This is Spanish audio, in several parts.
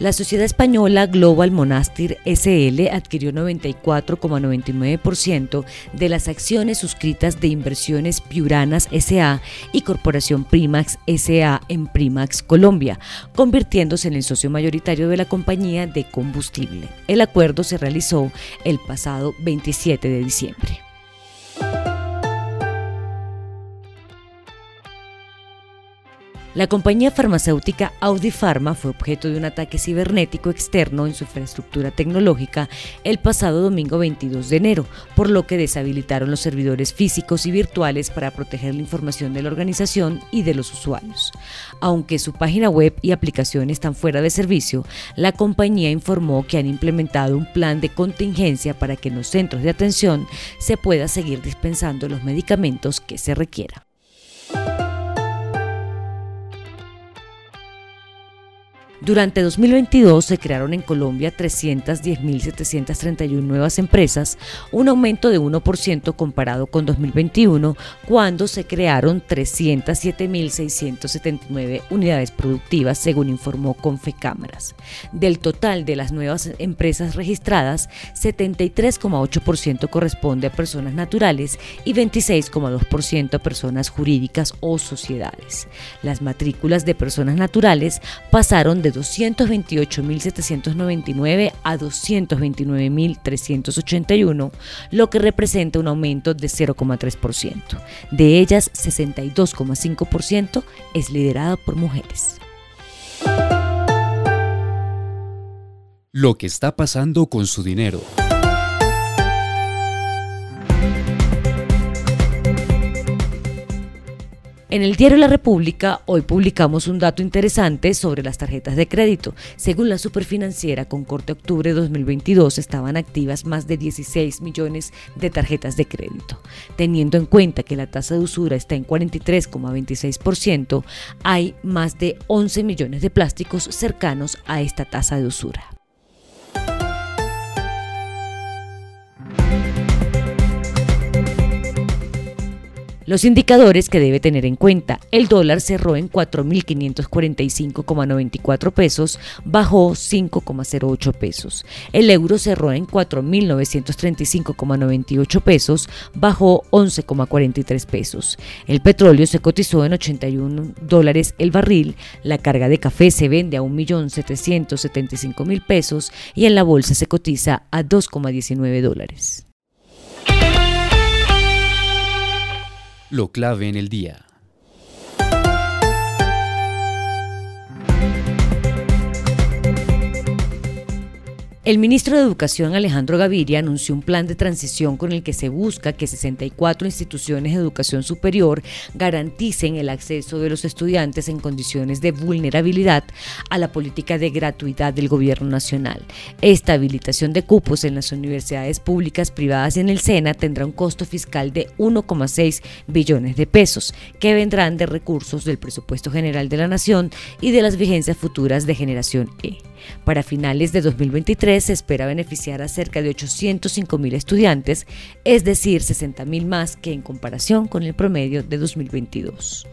La sociedad española Global Monastir SL adquirió 94,99% de las acciones suscritas de Inversiones Piuranas SA y Corporación Primax SA en Primax Colombia, convirtiéndose en el socio mayoritario de la compañía de combustible. El acuerdo se realizó el pasado 27 de diciembre. La compañía farmacéutica Audi Pharma fue objeto de un ataque cibernético externo en su infraestructura tecnológica el pasado domingo 22 de enero, por lo que deshabilitaron los servidores físicos y virtuales para proteger la información de la organización y de los usuarios. Aunque su página web y aplicación están fuera de servicio, la compañía informó que han implementado un plan de contingencia para que en los centros de atención se pueda seguir dispensando los medicamentos que se requieran. Durante 2022 se crearon en Colombia 310.731 nuevas empresas, un aumento de 1% comparado con 2021, cuando se crearon 307.679 unidades productivas, según informó Confecámaras. Del total de las nuevas empresas registradas, 73,8% corresponde a personas naturales y 26,2% a personas jurídicas o sociedades. Las matrículas de personas naturales pasaron de 228.799 a 229.381, lo que representa un aumento de 0,3%. De ellas, 62,5% es liderada por mujeres. Lo que está pasando con su dinero. En el diario La República hoy publicamos un dato interesante sobre las tarjetas de crédito. Según la superfinanciera, con corte octubre de 2022 estaban activas más de 16 millones de tarjetas de crédito. Teniendo en cuenta que la tasa de usura está en 43,26%, hay más de 11 millones de plásticos cercanos a esta tasa de usura. Los indicadores que debe tener en cuenta. El dólar cerró en 4.545,94 pesos, bajó 5,08 pesos. El euro cerró en 4.935,98 pesos, bajó 11,43 pesos. El petróleo se cotizó en 81 dólares el barril. La carga de café se vende a 1.775.000 pesos y en la bolsa se cotiza a 2,19 dólares. Lo clave en el día. El ministro de Educación Alejandro Gaviria anunció un plan de transición con el que se busca que 64 instituciones de educación superior garanticen el acceso de los estudiantes en condiciones de vulnerabilidad a la política de gratuidad del gobierno nacional. Esta habilitación de cupos en las universidades públicas, privadas y en el SENA tendrá un costo fiscal de 1,6 billones de pesos, que vendrán de recursos del presupuesto general de la Nación y de las vigencias futuras de generación E. Para finales de 2023 se espera beneficiar a cerca de 805 mil estudiantes, es decir, 60 mil más que en comparación con el promedio de 2022.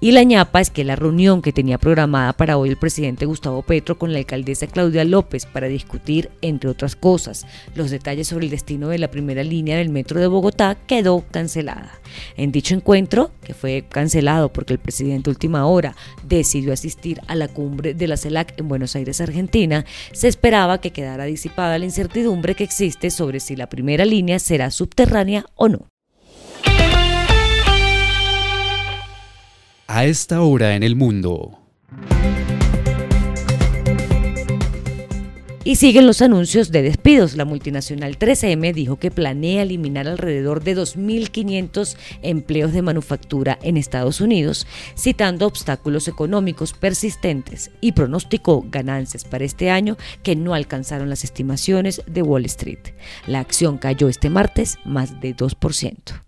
Y la ñapa es que la reunión que tenía programada para hoy el presidente Gustavo Petro con la alcaldesa Claudia López para discutir, entre otras cosas, los detalles sobre el destino de la primera línea del metro de Bogotá quedó cancelada. En dicho encuentro, que fue cancelado porque el presidente última hora decidió asistir a la cumbre de la CELAC en Buenos Aires, Argentina, se esperaba que quedara disipada la incertidumbre que existe sobre si la primera línea será subterránea o no. A esta hora en el mundo. Y siguen los anuncios de despidos. La multinacional 3M dijo que planea eliminar alrededor de 2.500 empleos de manufactura en Estados Unidos, citando obstáculos económicos persistentes y pronosticó ganancias para este año que no alcanzaron las estimaciones de Wall Street. La acción cayó este martes más de 2%.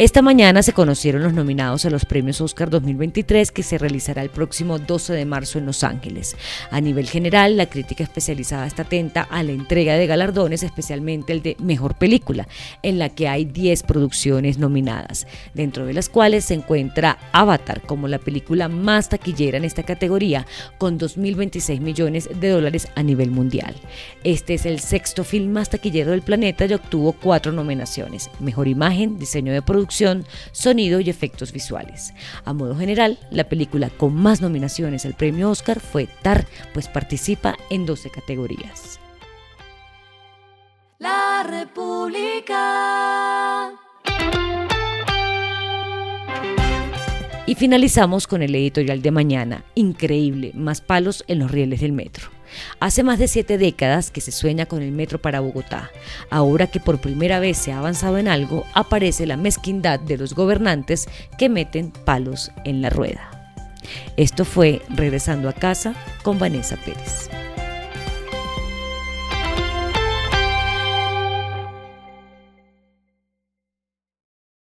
Esta mañana se conocieron los nominados a los premios Oscar 2023 que se realizará el próximo 12 de marzo en Los Ángeles. A nivel general, la crítica especializada está atenta a la entrega de galardones, especialmente el de Mejor Película, en la que hay 10 producciones nominadas, dentro de las cuales se encuentra Avatar como la película más taquillera en esta categoría, con 2.026 millones de dólares a nivel mundial. Este es el sexto film más taquillero del planeta y obtuvo cuatro nominaciones, Mejor Imagen, Diseño de Producción, sonido y efectos visuales. A modo general, la película con más nominaciones al premio Oscar fue Tar, pues participa en 12 categorías. La República. Y finalizamos con el editorial de mañana, increíble, más palos en los rieles del metro. Hace más de siete décadas que se sueña con el metro para Bogotá. Ahora que por primera vez se ha avanzado en algo, aparece la mezquindad de los gobernantes que meten palos en la rueda. Esto fue Regresando a casa con Vanessa Pérez.